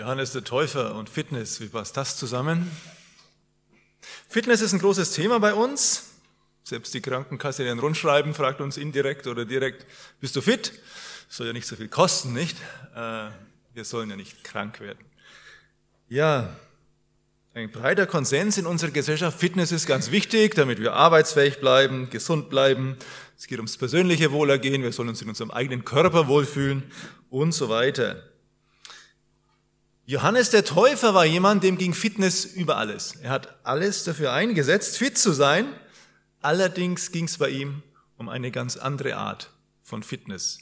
Johannes der Täufer und Fitness, wie passt das zusammen? Fitness ist ein großes Thema bei uns. Selbst die Krankenkasse, die ein Rundschreiben fragt uns indirekt oder direkt, bist du fit? soll ja nicht so viel kosten, nicht? Äh, wir sollen ja nicht krank werden. Ja, ein breiter Konsens in unserer Gesellschaft, Fitness ist ganz wichtig, damit wir arbeitsfähig bleiben, gesund bleiben. Es geht ums persönliche Wohlergehen, wir sollen uns in unserem eigenen Körper wohlfühlen und so weiter. Johannes der Täufer war jemand, dem ging Fitness über alles. Er hat alles dafür eingesetzt, fit zu sein. Allerdings ging es bei ihm um eine ganz andere Art von Fitness.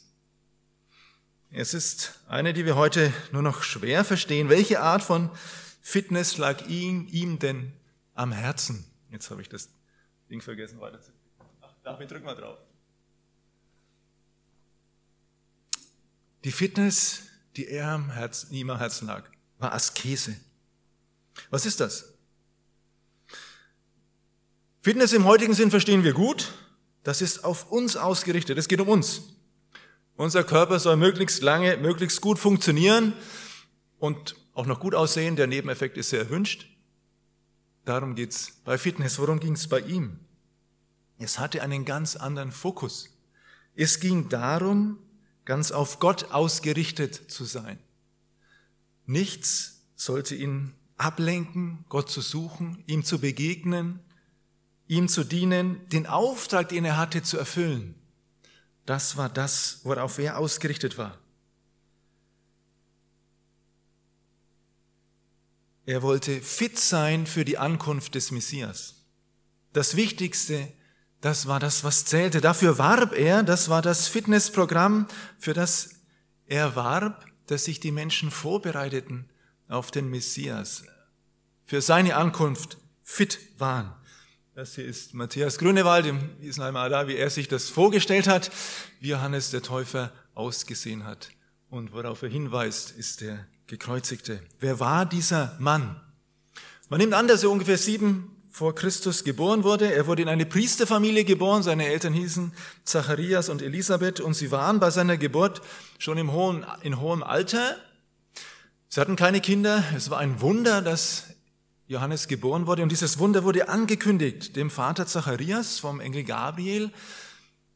Es ist eine, die wir heute nur noch schwer verstehen. Welche Art von Fitness lag ihm, ihm denn am Herzen? Jetzt habe ich das Ding vergessen weiter zu. Ach, da drück mal drauf. Die Fitness, die er am Herzen, ihm am Herzen lag, war Askese. Was ist das? Fitness im heutigen Sinn verstehen wir gut. Das ist auf uns ausgerichtet. Es geht um uns. Unser Körper soll möglichst lange, möglichst gut funktionieren und auch noch gut aussehen. Der Nebeneffekt ist sehr erwünscht. Darum geht's bei Fitness. Worum ging's bei ihm? Es hatte einen ganz anderen Fokus. Es ging darum, ganz auf Gott ausgerichtet zu sein. Nichts sollte ihn ablenken, Gott zu suchen, ihm zu begegnen, ihm zu dienen, den Auftrag, den er hatte, zu erfüllen. Das war das, worauf er ausgerichtet war. Er wollte fit sein für die Ankunft des Messias. Das Wichtigste, das war das, was zählte. Dafür warb er, das war das Fitnessprogramm, für das er warb, dass sich die Menschen vorbereiteten auf den Messias, für seine Ankunft fit waren. Das hier ist Matthias Grünewald im Islaimer da, wie er sich das vorgestellt hat, wie Johannes der Täufer ausgesehen hat. Und worauf er hinweist, ist der Gekreuzigte. Wer war dieser Mann? Man nimmt an, dass er ungefähr sieben vor Christus geboren wurde. Er wurde in eine Priesterfamilie geboren. Seine Eltern hießen Zacharias und Elisabeth und sie waren bei seiner Geburt schon im hohen, in hohem Alter. Sie hatten keine Kinder. Es war ein Wunder, dass Johannes geboren wurde. Und dieses Wunder wurde angekündigt dem Vater Zacharias vom Engel Gabriel.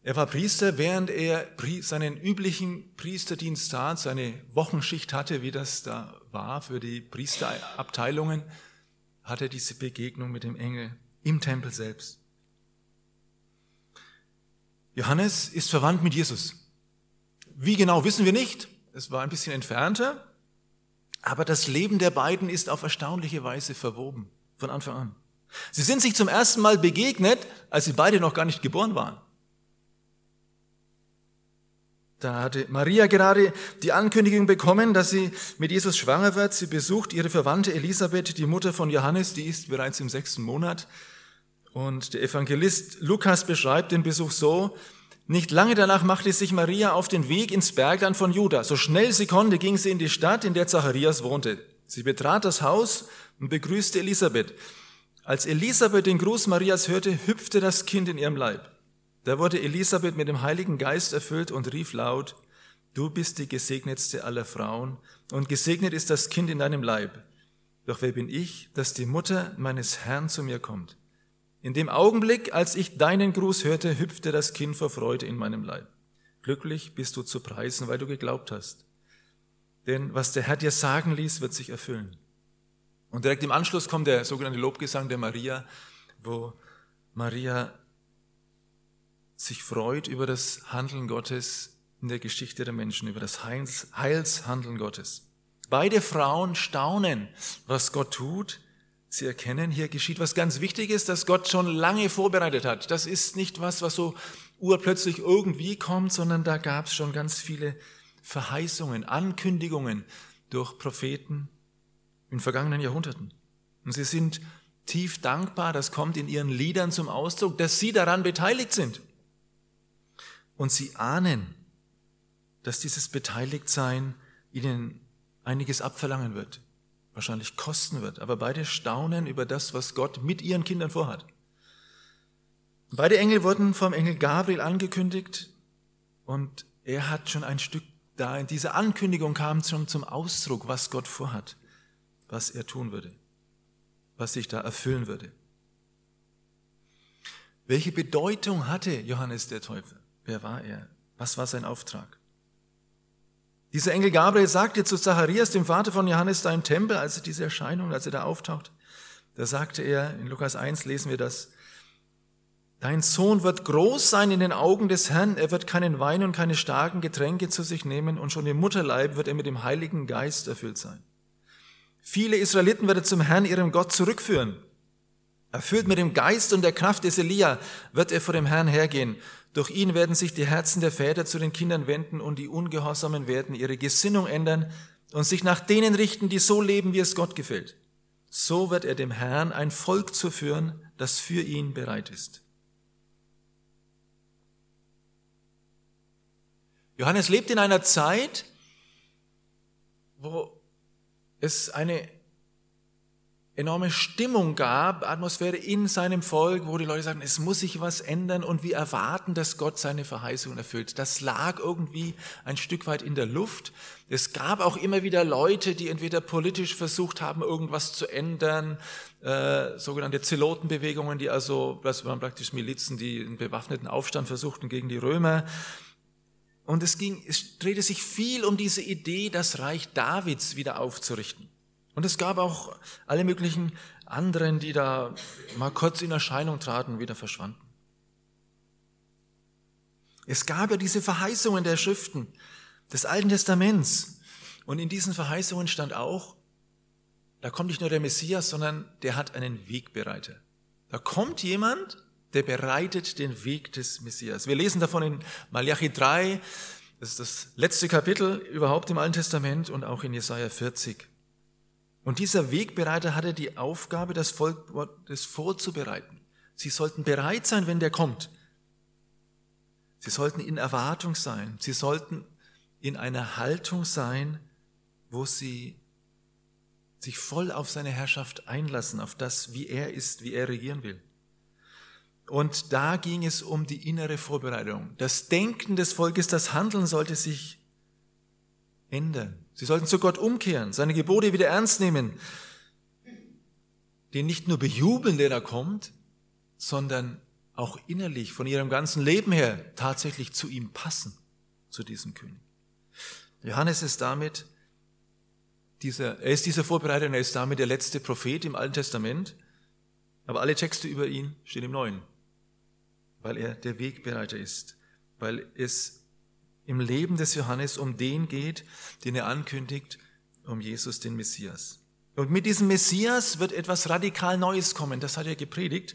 Er war Priester, während er seinen üblichen Priesterdienst tat, seine Wochenschicht hatte, wie das da war für die Priesterabteilungen, hatte diese Begegnung mit dem Engel im Tempel selbst. Johannes ist verwandt mit Jesus. Wie genau wissen wir nicht. Es war ein bisschen entfernter. Aber das Leben der beiden ist auf erstaunliche Weise verwoben, von Anfang an. Sie sind sich zum ersten Mal begegnet, als sie beide noch gar nicht geboren waren. Da hatte Maria gerade die Ankündigung bekommen, dass sie mit Jesus schwanger wird. Sie besucht ihre Verwandte Elisabeth, die Mutter von Johannes, die ist bereits im sechsten Monat. Und der Evangelist Lukas beschreibt den Besuch so, nicht lange danach machte sich Maria auf den Weg ins Bergland von Juda. So schnell sie konnte, ging sie in die Stadt, in der Zacharias wohnte. Sie betrat das Haus und begrüßte Elisabeth. Als Elisabeth den Gruß Marias hörte, hüpfte das Kind in ihrem Leib. Da wurde Elisabeth mit dem Heiligen Geist erfüllt und rief laut, Du bist die gesegnetste aller Frauen und gesegnet ist das Kind in deinem Leib. Doch wer bin ich, dass die Mutter meines Herrn zu mir kommt? In dem Augenblick, als ich deinen Gruß hörte, hüpfte das Kind vor Freude in meinem Leib. Glücklich bist du zu preisen, weil du geglaubt hast. Denn was der Herr dir sagen ließ, wird sich erfüllen. Und direkt im Anschluss kommt der sogenannte Lobgesang der Maria, wo Maria sich freut über das Handeln Gottes in der Geschichte der Menschen, über das Heils, Heilshandeln Gottes. Beide Frauen staunen, was Gott tut Sie erkennen, hier geschieht was ganz Wichtiges, das Gott schon lange vorbereitet hat. Das ist nicht was, was so urplötzlich irgendwie kommt, sondern da gab es schon ganz viele Verheißungen, Ankündigungen durch Propheten in vergangenen Jahrhunderten. Und sie sind tief dankbar, das kommt in ihren Liedern zum Ausdruck, dass sie daran beteiligt sind. Und sie ahnen, dass dieses Beteiligtsein ihnen einiges abverlangen wird wahrscheinlich kosten wird. Aber beide staunen über das, was Gott mit ihren Kindern vorhat. Beide Engel wurden vom Engel Gabriel angekündigt und er hat schon ein Stück da in dieser Ankündigung kam schon zum Ausdruck, was Gott vorhat, was er tun würde, was sich da erfüllen würde. Welche Bedeutung hatte Johannes der Täufer? Wer war er? Was war sein Auftrag? Dieser Engel Gabriel sagte zu Zacharias, dem Vater von Johannes, da im Tempel, als er diese Erscheinung, als er da auftaucht, da sagte er, in Lukas 1 lesen wir das, Dein Sohn wird groß sein in den Augen des Herrn, er wird keinen Wein und keine starken Getränke zu sich nehmen und schon im Mutterleib wird er mit dem Heiligen Geist erfüllt sein. Viele Israeliten wird er zum Herrn, ihrem Gott, zurückführen. Erfüllt mit dem Geist und der Kraft des Elia wird er vor dem Herrn hergehen. Durch ihn werden sich die Herzen der Väter zu den Kindern wenden und die Ungehorsamen werden ihre Gesinnung ändern und sich nach denen richten, die so leben, wie es Gott gefällt. So wird er dem Herrn ein Volk zu führen, das für ihn bereit ist. Johannes lebt in einer Zeit, wo es eine enorme Stimmung gab, Atmosphäre in seinem Volk, wo die Leute sagen, es muss sich was ändern und wir erwarten, dass Gott seine Verheißungen erfüllt. Das lag irgendwie ein Stück weit in der Luft. Es gab auch immer wieder Leute, die entweder politisch versucht haben, irgendwas zu ändern, äh, sogenannte Zelotenbewegungen, die also, das waren praktisch Milizen, die einen bewaffneten Aufstand versuchten gegen die Römer. Und es ging, es drehte sich viel um diese Idee, das Reich Davids wieder aufzurichten. Und es gab auch alle möglichen anderen, die da mal kurz in Erscheinung traten, wieder verschwanden. Es gab ja diese Verheißungen der Schriften des Alten Testaments. Und in diesen Verheißungen stand auch, da kommt nicht nur der Messias, sondern der hat einen Wegbereiter. Da kommt jemand, der bereitet den Weg des Messias. Wir lesen davon in Malachi 3, das ist das letzte Kapitel überhaupt im Alten Testament und auch in Jesaja 40. Und dieser Wegbereiter hatte die Aufgabe, das Volk das vorzubereiten. Sie sollten bereit sein, wenn der kommt. Sie sollten in Erwartung sein. Sie sollten in einer Haltung sein, wo sie sich voll auf seine Herrschaft einlassen, auf das, wie er ist, wie er regieren will. Und da ging es um die innere Vorbereitung. Das Denken des Volkes, das Handeln sollte sich ändern. Sie sollten zu Gott umkehren, seine Gebote wieder ernst nehmen, den nicht nur bejubeln, der da kommt, sondern auch innerlich von ihrem ganzen Leben her tatsächlich zu ihm passen, zu diesem König. Johannes ist damit dieser, er ist dieser Vorbereiter und er ist damit der letzte Prophet im Alten Testament, aber alle Texte über ihn stehen im Neuen, weil er der Wegbereiter ist, weil es im Leben des Johannes um den geht, den er ankündigt, um Jesus, den Messias. Und mit diesem Messias wird etwas radikal Neues kommen. Das hat er gepredigt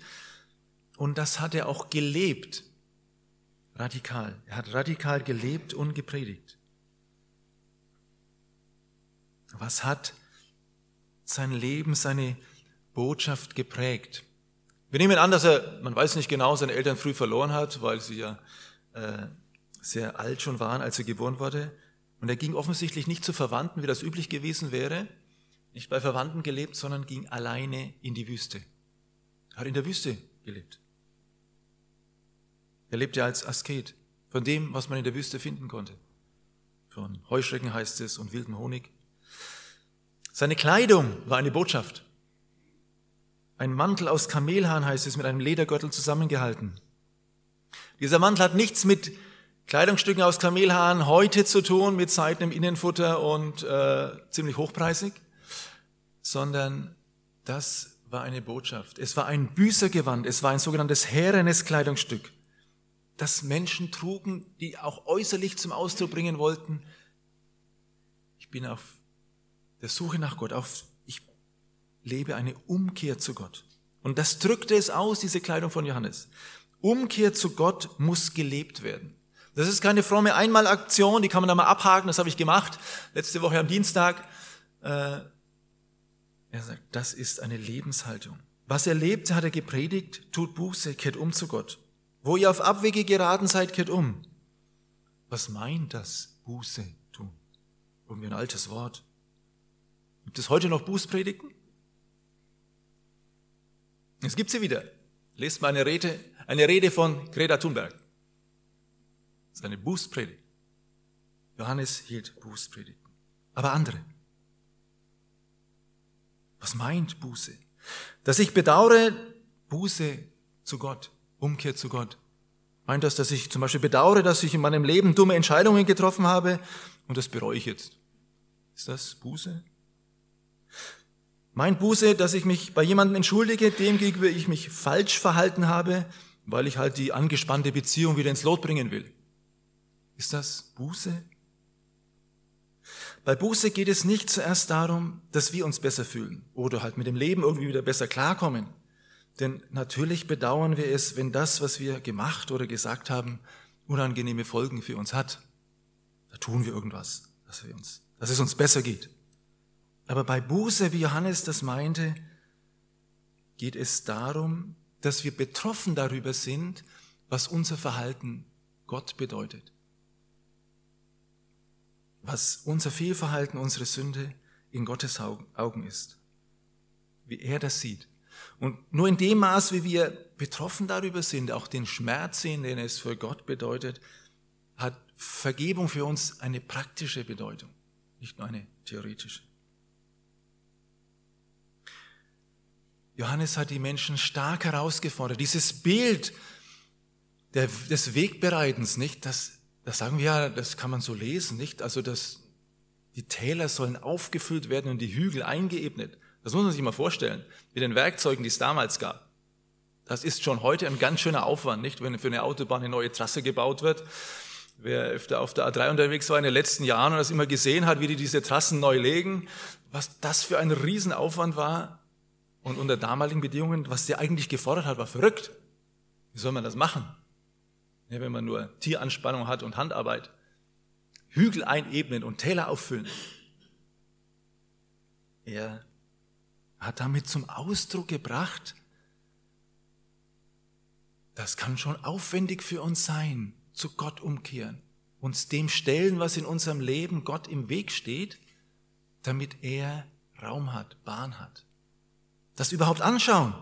und das hat er auch gelebt. Radikal. Er hat radikal gelebt und gepredigt. Was hat sein Leben, seine Botschaft geprägt? Wir nehmen an, dass er, man weiß nicht genau, seine Eltern früh verloren hat, weil sie ja äh, sehr alt schon waren, als er geboren wurde. Und er ging offensichtlich nicht zu Verwandten, wie das üblich gewesen wäre, nicht bei Verwandten gelebt, sondern ging alleine in die Wüste. Er hat in der Wüste gelebt. Er lebte als Asket, von dem, was man in der Wüste finden konnte. Von Heuschrecken heißt es und wilden Honig. Seine Kleidung war eine Botschaft. Ein Mantel aus Kamelhahn heißt es, mit einem Ledergürtel zusammengehalten. Dieser Mantel hat nichts mit Kleidungsstücken aus Kamelhaaren heute zu tun mit seitenem Innenfutter und äh, ziemlich hochpreisig, sondern das war eine Botschaft. Es war ein Büßergewand, es war ein sogenanntes härenes Kleidungsstück, das Menschen trugen, die auch äußerlich zum Ausdruck bringen wollten, ich bin auf der Suche nach Gott, auf, ich lebe eine Umkehr zu Gott. Und das drückte es aus, diese Kleidung von Johannes. Umkehr zu Gott muss gelebt werden. Das ist keine fromme Einmalaktion, die kann man da mal abhaken, das habe ich gemacht, letzte Woche am Dienstag. Äh, er sagt, das ist eine Lebenshaltung. Was er lebt, hat er gepredigt, tut Buße, kehrt um zu Gott. Wo ihr auf Abwege geraten seid, kehrt um. Was meint das Buße tun? Irgendwie ein altes Wort. Gibt es heute noch Bußpredigten? Es gibt sie wieder. Lest mal eine Rede, eine Rede von Greta Thunberg. Seine Bußpredigt. Johannes hielt Bußpredigten. Aber andere. Was meint Buße? Dass ich bedauere, Buße zu Gott, Umkehr zu Gott. Meint das, dass ich zum Beispiel bedauere, dass ich in meinem Leben dumme Entscheidungen getroffen habe und das bereue ich jetzt? Ist das Buße? Meint Buße, dass ich mich bei jemandem entschuldige, dem gegenüber ich mich falsch verhalten habe, weil ich halt die angespannte Beziehung wieder ins Lot bringen will? Ist das Buße? Bei Buße geht es nicht zuerst darum, dass wir uns besser fühlen oder halt mit dem Leben irgendwie wieder besser klarkommen. Denn natürlich bedauern wir es, wenn das, was wir gemacht oder gesagt haben, unangenehme Folgen für uns hat. Da tun wir irgendwas, dass, wir uns, dass es uns besser geht. Aber bei Buße, wie Johannes das meinte, geht es darum, dass wir betroffen darüber sind, was unser Verhalten Gott bedeutet was unser Fehlverhalten, unsere Sünde in Gottes Augen ist. Wie er das sieht. Und nur in dem Maß, wie wir betroffen darüber sind, auch den Schmerz sehen, den es für Gott bedeutet, hat Vergebung für uns eine praktische Bedeutung, nicht nur eine theoretische. Johannes hat die Menschen stark herausgefordert. Dieses Bild des Wegbereitens, nicht, das das sagen wir ja, das kann man so lesen, nicht? Also dass die Täler sollen aufgefüllt werden und die Hügel eingeebnet. Das muss man sich mal vorstellen, mit den Werkzeugen, die es damals gab. Das ist schon heute ein ganz schöner Aufwand, nicht? Wenn für eine Autobahn eine neue Trasse gebaut wird. Wer öfter auf der A3 unterwegs war in den letzten Jahren und das immer gesehen hat, wie die diese Trassen neu legen, was das für ein Riesenaufwand war und unter damaligen Bedingungen, was der eigentlich gefordert hat, war verrückt. Wie soll man das machen? Ja, wenn man nur Tieranspannung hat und Handarbeit, Hügel einebnen und Täler auffüllen. Er hat damit zum Ausdruck gebracht, das kann schon aufwendig für uns sein, zu Gott umkehren, uns dem stellen, was in unserem Leben Gott im Weg steht, damit er Raum hat, Bahn hat. Das überhaupt anschauen.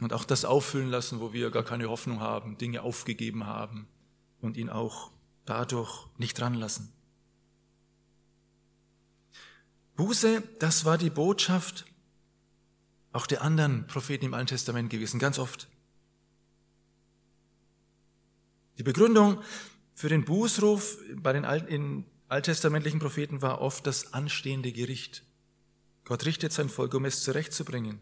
Und auch das auffüllen lassen, wo wir gar keine Hoffnung haben, Dinge aufgegeben haben und ihn auch dadurch nicht ranlassen. Buße, das war die Botschaft auch der anderen Propheten im Alten Testament gewesen, ganz oft. Die Begründung für den Bußruf bei den alten, alttestamentlichen Propheten war oft das anstehende Gericht. Gott richtet sein Volk, um es zurechtzubringen,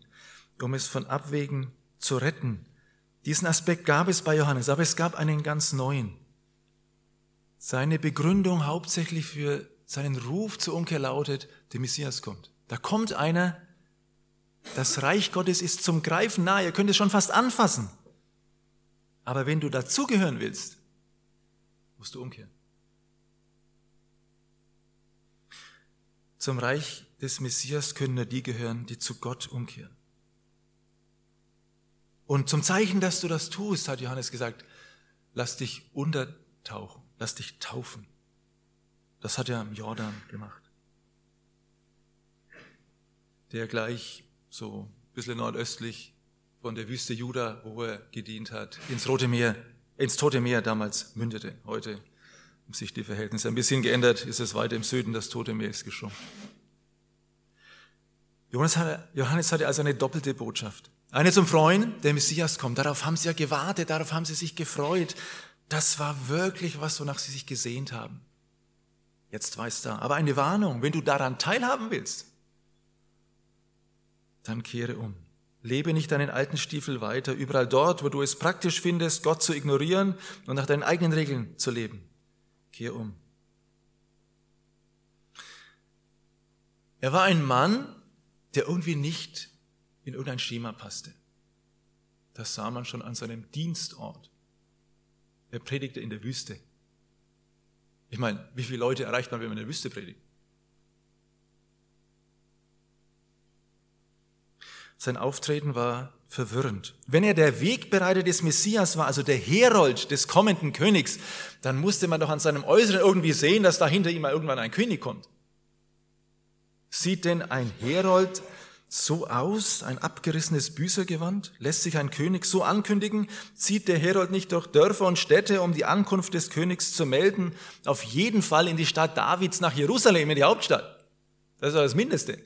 um es von Abwägen zu retten. Diesen Aspekt gab es bei Johannes, aber es gab einen ganz neuen. Seine Begründung hauptsächlich für seinen Ruf zur Umkehr lautet, der Messias kommt. Da kommt einer, das Reich Gottes ist zum Greifen nahe, ihr könnt es schon fast anfassen. Aber wenn du dazugehören willst, musst du umkehren. Zum Reich des Messias können nur die gehören, die zu Gott umkehren. Und zum Zeichen, dass du das tust, hat Johannes gesagt, lass dich untertauchen, lass dich taufen. Das hat er im Jordan gemacht. Der gleich so ein bisschen nordöstlich von der Wüste Juda, wo er gedient hat, ins Rote Meer, ins Tote Meer damals mündete. Heute haben sich die Verhältnisse ein bisschen geändert, ist es weiter im Süden, das Tote Meer ist geschrumpft. Johannes hatte also eine doppelte Botschaft. Eine zum Freuen, der Messias kommt. Darauf haben sie ja gewartet, darauf haben sie sich gefreut. Das war wirklich was, wonach sie sich gesehnt haben. Jetzt weiß da. Aber eine Warnung, wenn du daran teilhaben willst, dann kehre um. Lebe nicht deinen alten Stiefel weiter, überall dort, wo du es praktisch findest, Gott zu ignorieren und nach deinen eigenen Regeln zu leben. Kehre um. Er war ein Mann, der irgendwie nicht in irgendein Schema passte. Das sah man schon an seinem Dienstort. Er predigte in der Wüste. Ich meine, wie viele Leute erreicht man, wenn man in der Wüste predigt? Sein Auftreten war verwirrend. Wenn er der Wegbereiter des Messias war, also der Herold des kommenden Königs, dann musste man doch an seinem Äußeren irgendwie sehen, dass da hinter ihm mal irgendwann ein König kommt. Sieht denn ein Herold so aus, ein abgerissenes Büßergewand? Lässt sich ein König so ankündigen? Zieht der Herold nicht durch Dörfer und Städte, um die Ankunft des Königs zu melden? Auf jeden Fall in die Stadt Davids nach Jerusalem, in die Hauptstadt. Das ist das Mindeste.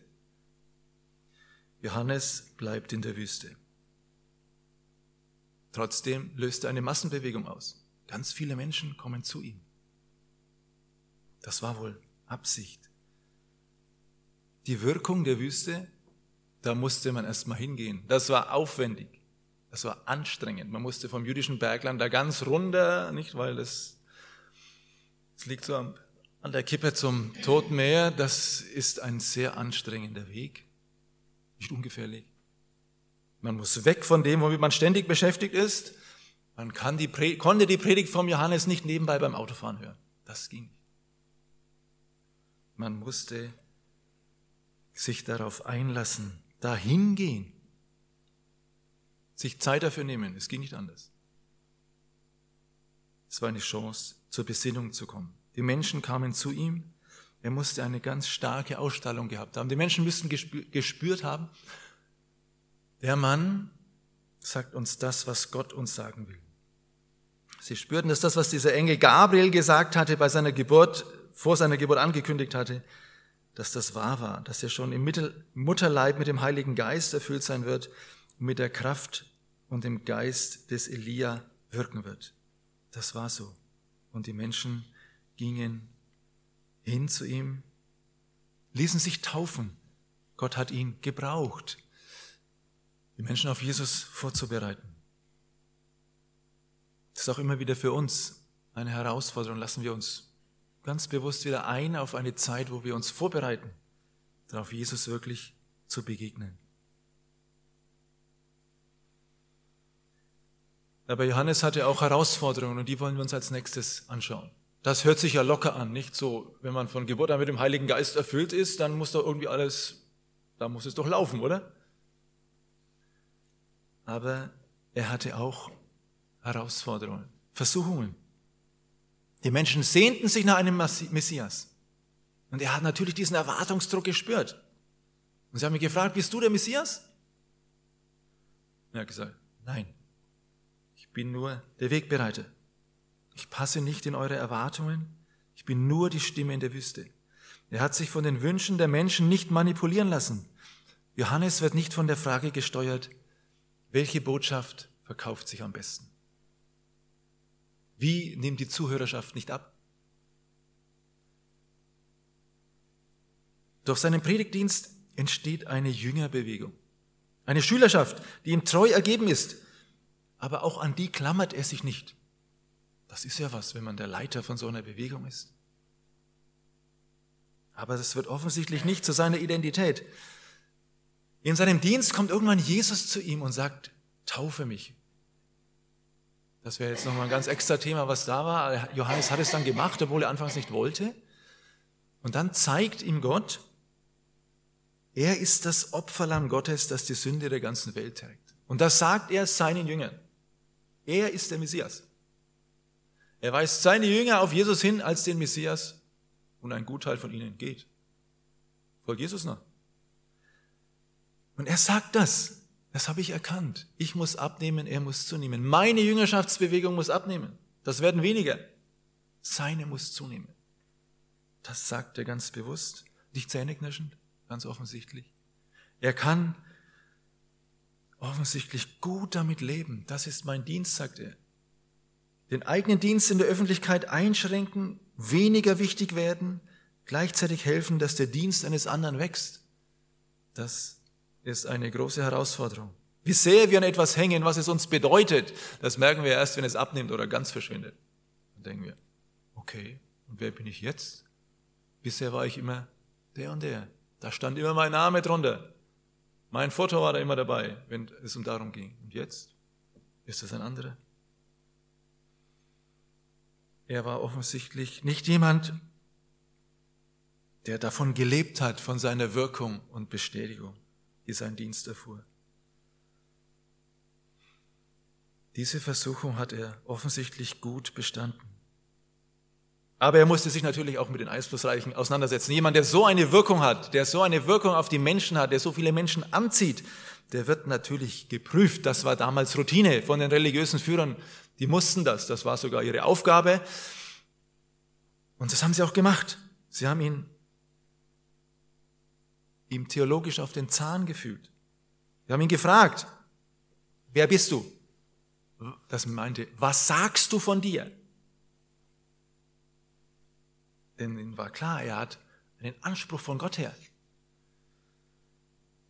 Johannes bleibt in der Wüste. Trotzdem löst er eine Massenbewegung aus. Ganz viele Menschen kommen zu ihm. Das war wohl Absicht. Die Wirkung der Wüste da musste man erstmal hingehen. Das war aufwendig. Das war anstrengend. Man musste vom jüdischen Bergland da ganz runter, nicht, weil das, das liegt so an der Kippe zum Toten Meer. Das ist ein sehr anstrengender Weg. Nicht ungefährlich. Man muss weg von dem, womit man ständig beschäftigt ist. Man kann die, konnte die Predigt vom Johannes nicht nebenbei beim Autofahren hören. Das ging. Man musste sich darauf einlassen dahin gehen, sich Zeit dafür nehmen. Es ging nicht anders. Es war eine Chance, zur Besinnung zu kommen. Die Menschen kamen zu ihm. Er musste eine ganz starke Ausstrahlung gehabt haben. Die Menschen müssten gespürt haben, der Mann sagt uns das, was Gott uns sagen will. Sie spürten, dass das, was dieser Engel Gabriel gesagt hatte bei seiner Geburt, vor seiner Geburt angekündigt hatte, dass das wahr war, dass er schon im Mutterleib mit dem Heiligen Geist erfüllt sein wird mit der Kraft und dem Geist des Elia wirken wird. Das war so. Und die Menschen gingen hin zu ihm, ließen sich taufen. Gott hat ihn gebraucht, die Menschen auf Jesus vorzubereiten. Das ist auch immer wieder für uns eine Herausforderung. Lassen wir uns ganz bewusst wieder ein auf eine Zeit, wo wir uns vorbereiten, darauf Jesus wirklich zu begegnen. Aber Johannes hatte auch Herausforderungen und die wollen wir uns als nächstes anschauen. Das hört sich ja locker an, nicht so, wenn man von Geburt an mit dem Heiligen Geist erfüllt ist, dann muss doch irgendwie alles, da muss es doch laufen, oder? Aber er hatte auch Herausforderungen, Versuchungen. Die Menschen sehnten sich nach einem Messias. Und er hat natürlich diesen Erwartungsdruck gespürt. Und sie haben mich gefragt, bist du der Messias? er hat gesagt, nein, ich bin nur der Wegbereiter. Ich passe nicht in eure Erwartungen. Ich bin nur die Stimme in der Wüste. Er hat sich von den Wünschen der Menschen nicht manipulieren lassen. Johannes wird nicht von der Frage gesteuert, welche Botschaft verkauft sich am besten. Wie nimmt die Zuhörerschaft nicht ab? Durch seinen Predigtdienst entsteht eine Jüngerbewegung. Eine Schülerschaft, die ihm treu ergeben ist. Aber auch an die klammert er sich nicht. Das ist ja was, wenn man der Leiter von so einer Bewegung ist. Aber das wird offensichtlich nicht zu seiner Identität. In seinem Dienst kommt irgendwann Jesus zu ihm und sagt, taufe mich. Das wäre jetzt nochmal ein ganz extra Thema, was da war. Johannes hat es dann gemacht, obwohl er anfangs nicht wollte. Und dann zeigt ihm Gott, er ist das Opferlamm Gottes, das die Sünde der ganzen Welt trägt. Und das sagt er seinen Jüngern. Er ist der Messias. Er weist seine Jünger auf Jesus hin als den Messias und ein Gutteil von ihnen geht. Folgt Jesus nach. Und er sagt das. Das habe ich erkannt. Ich muss abnehmen, er muss zunehmen. Meine Jüngerschaftsbewegung muss abnehmen. Das werden weniger. Seine muss zunehmen. Das sagt er ganz bewusst, nicht zähneknirschend, ganz offensichtlich. Er kann offensichtlich gut damit leben. Das ist mein Dienst, sagt er. Den eigenen Dienst in der Öffentlichkeit einschränken, weniger wichtig werden, gleichzeitig helfen, dass der Dienst eines anderen wächst. Das ist eine große Herausforderung. Wie sehr wir an etwas hängen, was es uns bedeutet, das merken wir erst, wenn es abnimmt oder ganz verschwindet. Dann denken wir, okay, und wer bin ich jetzt? Bisher war ich immer der und der. Da stand immer mein Name drunter. Mein Foto war da immer dabei, wenn es um darum ging. Und jetzt ist es ein anderer. Er war offensichtlich nicht jemand, der davon gelebt hat, von seiner Wirkung und Bestätigung die sein Dienst erfuhr. Diese Versuchung hat er offensichtlich gut bestanden. Aber er musste sich natürlich auch mit den Einflussreichen auseinandersetzen. Jemand, der so eine Wirkung hat, der so eine Wirkung auf die Menschen hat, der so viele Menschen anzieht, der wird natürlich geprüft. Das war damals Routine von den religiösen Führern. Die mussten das. Das war sogar ihre Aufgabe. Und das haben sie auch gemacht. Sie haben ihn ihm theologisch auf den Zahn gefühlt. Wir haben ihn gefragt, wer bist du? Das meinte, was sagst du von dir? Denn ihm war klar, er hat einen Anspruch von Gott her.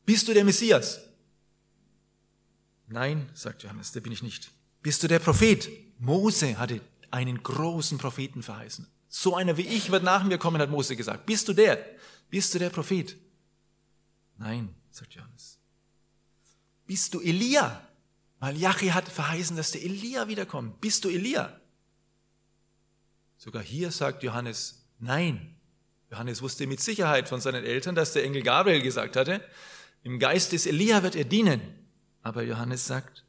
Bist du der Messias? Nein, sagt Johannes, der bin ich nicht. Bist du der Prophet? Mose hatte einen großen Propheten verheißen. So einer wie ich wird nach mir kommen, hat Mose gesagt. Bist du der? Bist du der Prophet? Nein, sagt Johannes. Bist du Elia? Malachi hat verheißen, dass der Elia wiederkommt. Bist du Elia? Sogar hier sagt Johannes, nein. Johannes wusste mit Sicherheit von seinen Eltern, dass der Engel Gabriel gesagt hatte, im Geist des Elia wird er dienen. Aber Johannes sagt,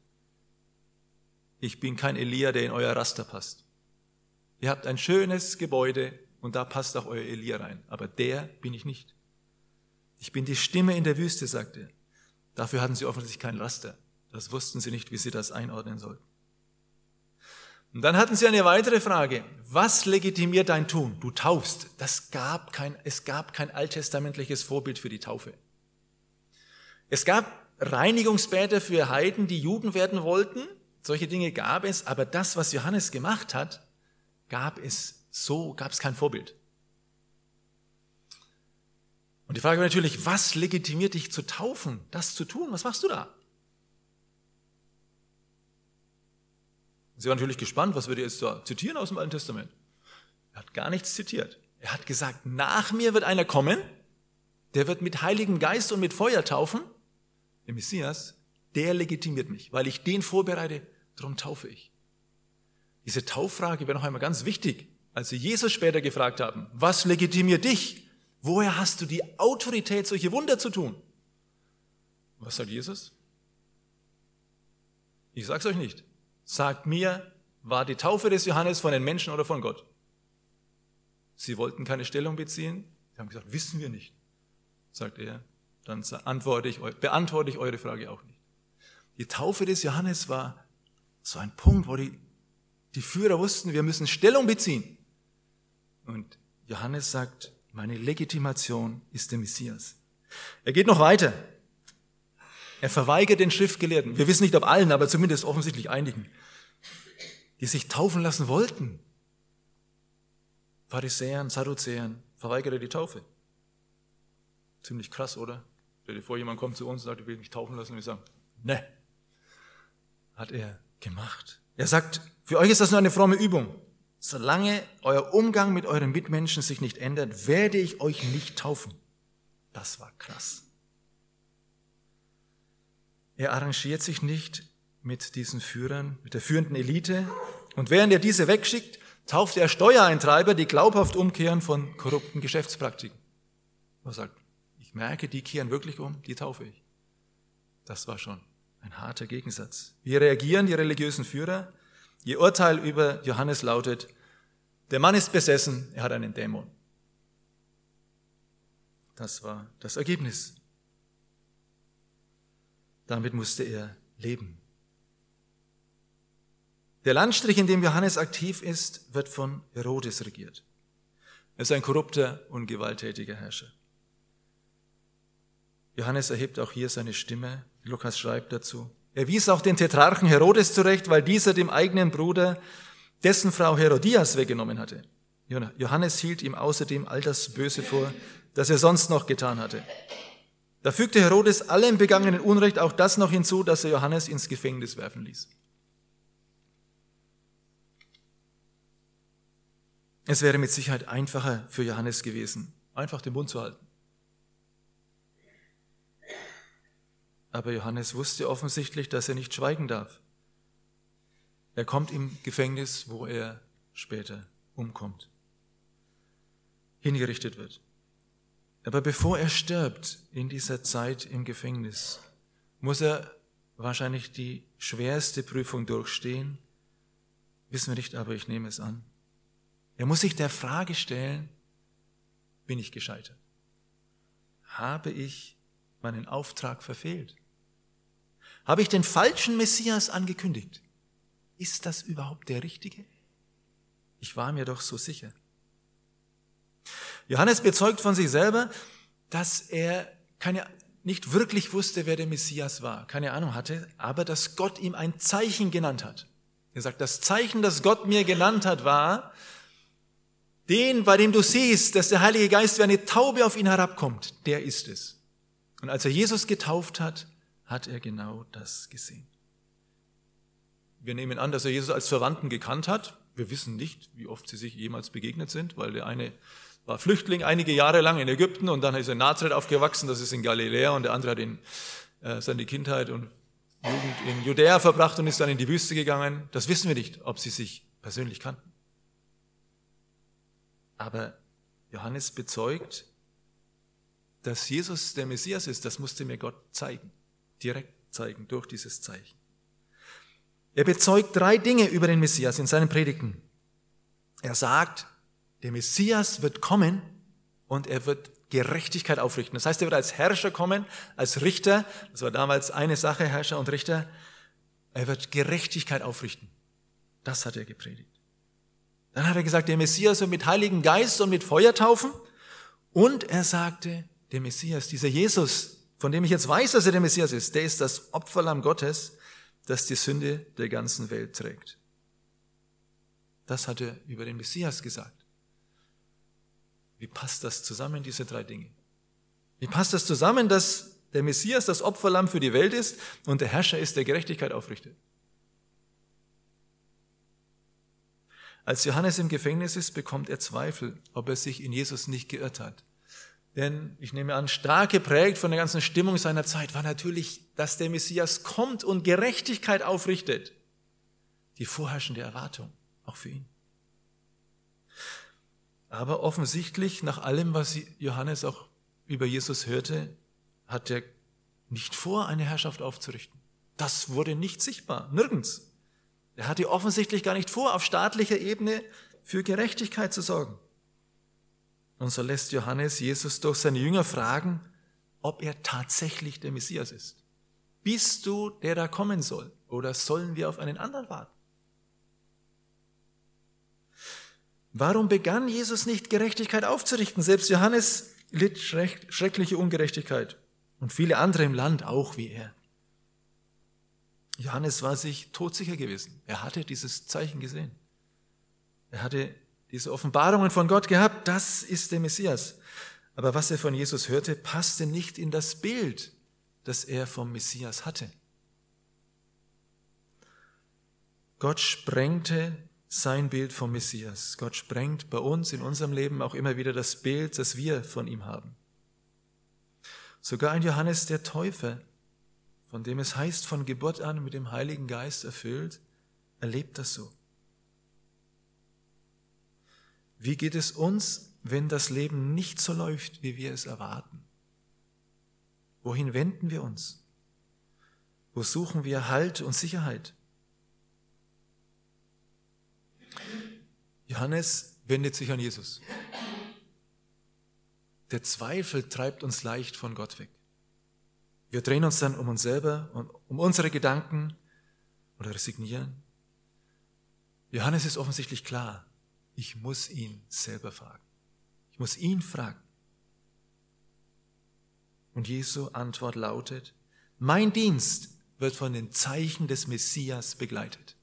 ich bin kein Elia, der in euer Raster passt. Ihr habt ein schönes Gebäude und da passt auch euer Elia rein. Aber der bin ich nicht. Ich bin die Stimme in der Wüste, sagt er. Dafür hatten sie offensichtlich kein Raster. Das wussten sie nicht, wie sie das einordnen sollten. Und dann hatten sie eine weitere Frage. Was legitimiert dein Tun? Du taufst. Das gab kein, es gab kein alttestamentliches Vorbild für die Taufe. Es gab Reinigungsbäder für Heiden, die Juden werden wollten. Solche Dinge gab es. Aber das, was Johannes gemacht hat, gab es so, gab es kein Vorbild. Und die Frage war natürlich, was legitimiert dich zu taufen, das zu tun? Was machst du da? Sie waren natürlich gespannt, was würde er jetzt da zitieren aus dem Alten Testament? Er hat gar nichts zitiert. Er hat gesagt, nach mir wird einer kommen, der wird mit Heiligen Geist und mit Feuer taufen. Der Messias, der legitimiert mich, weil ich den vorbereite, darum taufe ich. Diese Tauffrage wäre noch einmal ganz wichtig, als sie Jesus später gefragt haben, was legitimiert dich? Woher hast du die Autorität, solche Wunder zu tun? Was sagt Jesus? Ich sag's euch nicht. Sagt mir, war die Taufe des Johannes von den Menschen oder von Gott? Sie wollten keine Stellung beziehen. Sie haben gesagt, wissen wir nicht. Sagt er, dann antworte ich, beantworte ich eure Frage auch nicht. Die Taufe des Johannes war so ein Punkt, wo die, die Führer wussten, wir müssen Stellung beziehen. Und Johannes sagt, meine Legitimation ist der Messias. Er geht noch weiter. Er verweigert den Schriftgelehrten. Wir wissen nicht ob allen, aber zumindest offensichtlich einigen, die sich taufen lassen wollten. Pharisäern, Sadduzäern, verweigert er die Taufe. Ziemlich krass, oder? Stell dir vor, jemand kommt zu uns und sagt, ich will mich taufen lassen und wir sagen, ne. Hat er gemacht. Er sagt, für euch ist das nur eine fromme Übung. Solange euer Umgang mit euren Mitmenschen sich nicht ändert, werde ich euch nicht taufen. Das war krass. Er arrangiert sich nicht mit diesen Führern, mit der führenden Elite. Und während er diese wegschickt, tauft er Steuereintreiber, die glaubhaft umkehren von korrupten Geschäftspraktiken. Er sagt, ich merke, die kehren wirklich um, die taufe ich. Das war schon ein harter Gegensatz. Wie reagieren die religiösen Führer? Ihr Urteil über Johannes lautet, der Mann ist besessen, er hat einen Dämon. Das war das Ergebnis. Damit musste er leben. Der Landstrich, in dem Johannes aktiv ist, wird von Herodes regiert. Er ist ein korrupter und gewalttätiger Herrscher. Johannes erhebt auch hier seine Stimme. Lukas schreibt dazu. Er wies auch den Tetrarchen Herodes zurecht, weil dieser dem eigenen Bruder dessen Frau Herodias weggenommen hatte. Johannes hielt ihm außerdem all das Böse vor, das er sonst noch getan hatte. Da fügte Herodes allem begangenen Unrecht auch das noch hinzu, dass er Johannes ins Gefängnis werfen ließ. Es wäre mit Sicherheit einfacher für Johannes gewesen, einfach den Mund zu halten. Aber Johannes wusste offensichtlich, dass er nicht schweigen darf. Er kommt im Gefängnis, wo er später umkommt, hingerichtet wird. Aber bevor er stirbt in dieser Zeit im Gefängnis, muss er wahrscheinlich die schwerste Prüfung durchstehen. Wissen wir nicht, aber ich nehme es an. Er muss sich der Frage stellen, bin ich gescheitert? Habe ich meinen Auftrag verfehlt? Habe ich den falschen Messias angekündigt? Ist das überhaupt der richtige? Ich war mir doch so sicher. Johannes bezeugt von sich selber, dass er keine, nicht wirklich wusste, wer der Messias war, keine Ahnung hatte, aber dass Gott ihm ein Zeichen genannt hat. Er sagt, das Zeichen, das Gott mir genannt hat, war, den, bei dem du siehst, dass der Heilige Geist wie eine Taube auf ihn herabkommt, der ist es. Und als er Jesus getauft hat, hat er genau das gesehen. Wir nehmen an, dass er Jesus als Verwandten gekannt hat. Wir wissen nicht, wie oft sie sich jemals begegnet sind, weil der eine war Flüchtling einige Jahre lang in Ägypten und dann ist er in Nazareth aufgewachsen, das ist in Galiläa und der andere hat in, äh, seine Kindheit und Jugend in Judäa verbracht und ist dann in die Wüste gegangen. Das wissen wir nicht, ob sie sich persönlich kannten. Aber Johannes bezeugt, dass Jesus der Messias ist, das musste mir Gott zeigen, direkt zeigen durch dieses Zeichen. Er bezeugt drei Dinge über den Messias in seinen Predigten. Er sagt, der Messias wird kommen und er wird Gerechtigkeit aufrichten. Das heißt, er wird als Herrscher kommen, als Richter. Das war damals eine Sache, Herrscher und Richter. Er wird Gerechtigkeit aufrichten. Das hat er gepredigt. Dann hat er gesagt, der Messias wird mit Heiligen Geist und mit Feuer taufen. Und er sagte, der Messias, dieser Jesus, von dem ich jetzt weiß, dass er der Messias ist, der ist das Opferlamm Gottes, das die Sünde der ganzen Welt trägt. Das hat er über den Messias gesagt. Wie passt das zusammen, diese drei Dinge? Wie passt das zusammen, dass der Messias das Opferlamm für die Welt ist und der Herrscher ist, der Gerechtigkeit aufrichtet? Als Johannes im Gefängnis ist, bekommt er Zweifel, ob er sich in Jesus nicht geirrt hat. Denn ich nehme an, stark geprägt von der ganzen Stimmung seiner Zeit war natürlich, dass der Messias kommt und Gerechtigkeit aufrichtet. Die vorherrschende Erwartung, auch für ihn. Aber offensichtlich, nach allem, was Johannes auch über Jesus hörte, hat er nicht vor, eine Herrschaft aufzurichten. Das wurde nicht sichtbar, nirgends. Er hatte offensichtlich gar nicht vor, auf staatlicher Ebene für Gerechtigkeit zu sorgen. Und so lässt Johannes Jesus durch seine Jünger fragen, ob er tatsächlich der Messias ist. Bist du, der da kommen soll? Oder sollen wir auf einen anderen warten? Warum begann Jesus nicht Gerechtigkeit aufzurichten? Selbst Johannes litt schreckliche Ungerechtigkeit und viele andere im Land auch wie er. Johannes war sich todsicher gewesen. Er hatte dieses Zeichen gesehen. Er hatte diese Offenbarungen von Gott gehabt. Das ist der Messias. Aber was er von Jesus hörte, passte nicht in das Bild, das er vom Messias hatte. Gott sprengte sein Bild vom Messias. Gott sprengt bei uns in unserem Leben auch immer wieder das Bild, das wir von ihm haben. Sogar ein Johannes der Täufer von dem es heißt, von Geburt an mit dem Heiligen Geist erfüllt, erlebt das so. Wie geht es uns, wenn das Leben nicht so läuft, wie wir es erwarten? Wohin wenden wir uns? Wo suchen wir Halt und Sicherheit? Johannes wendet sich an Jesus. Der Zweifel treibt uns leicht von Gott weg. Wir drehen uns dann um uns selber und um unsere Gedanken oder resignieren. Johannes ist offensichtlich klar, ich muss ihn selber fragen. Ich muss ihn fragen. Und Jesu Antwort lautet, mein Dienst wird von den Zeichen des Messias begleitet.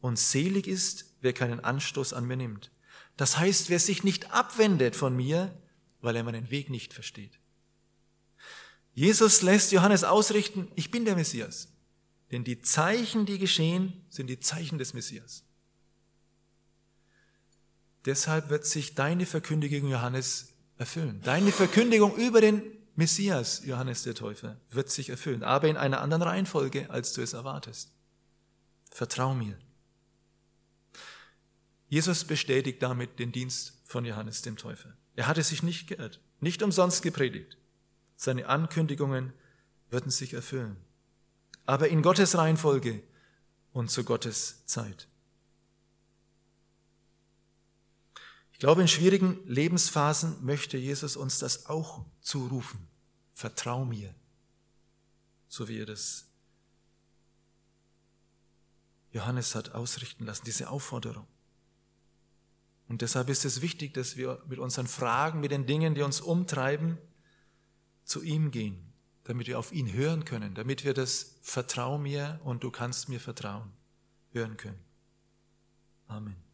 Und selig ist, wer keinen Anstoß an mir nimmt. Das heißt, wer sich nicht abwendet von mir, weil er meinen Weg nicht versteht. Jesus lässt Johannes ausrichten, ich bin der Messias. Denn die Zeichen, die geschehen, sind die Zeichen des Messias. Deshalb wird sich deine Verkündigung, Johannes, erfüllen. Deine Verkündigung über den Messias, Johannes der Täufer, wird sich erfüllen, aber in einer anderen Reihenfolge, als du es erwartest. Vertrau mir. Jesus bestätigt damit den Dienst von Johannes dem Täufer. Er hatte sich nicht geirrt, nicht umsonst gepredigt. Seine Ankündigungen würden sich erfüllen. Aber in Gottes Reihenfolge und zu Gottes Zeit. Ich glaube, in schwierigen Lebensphasen möchte Jesus uns das auch zurufen. Vertrau mir, so wie er das Johannes hat ausrichten lassen, diese Aufforderung. Und deshalb ist es wichtig, dass wir mit unseren Fragen, mit den Dingen, die uns umtreiben, zu ihm gehen, damit wir auf ihn hören können, damit wir das Vertrau mir und du kannst mir vertrauen hören können. Amen.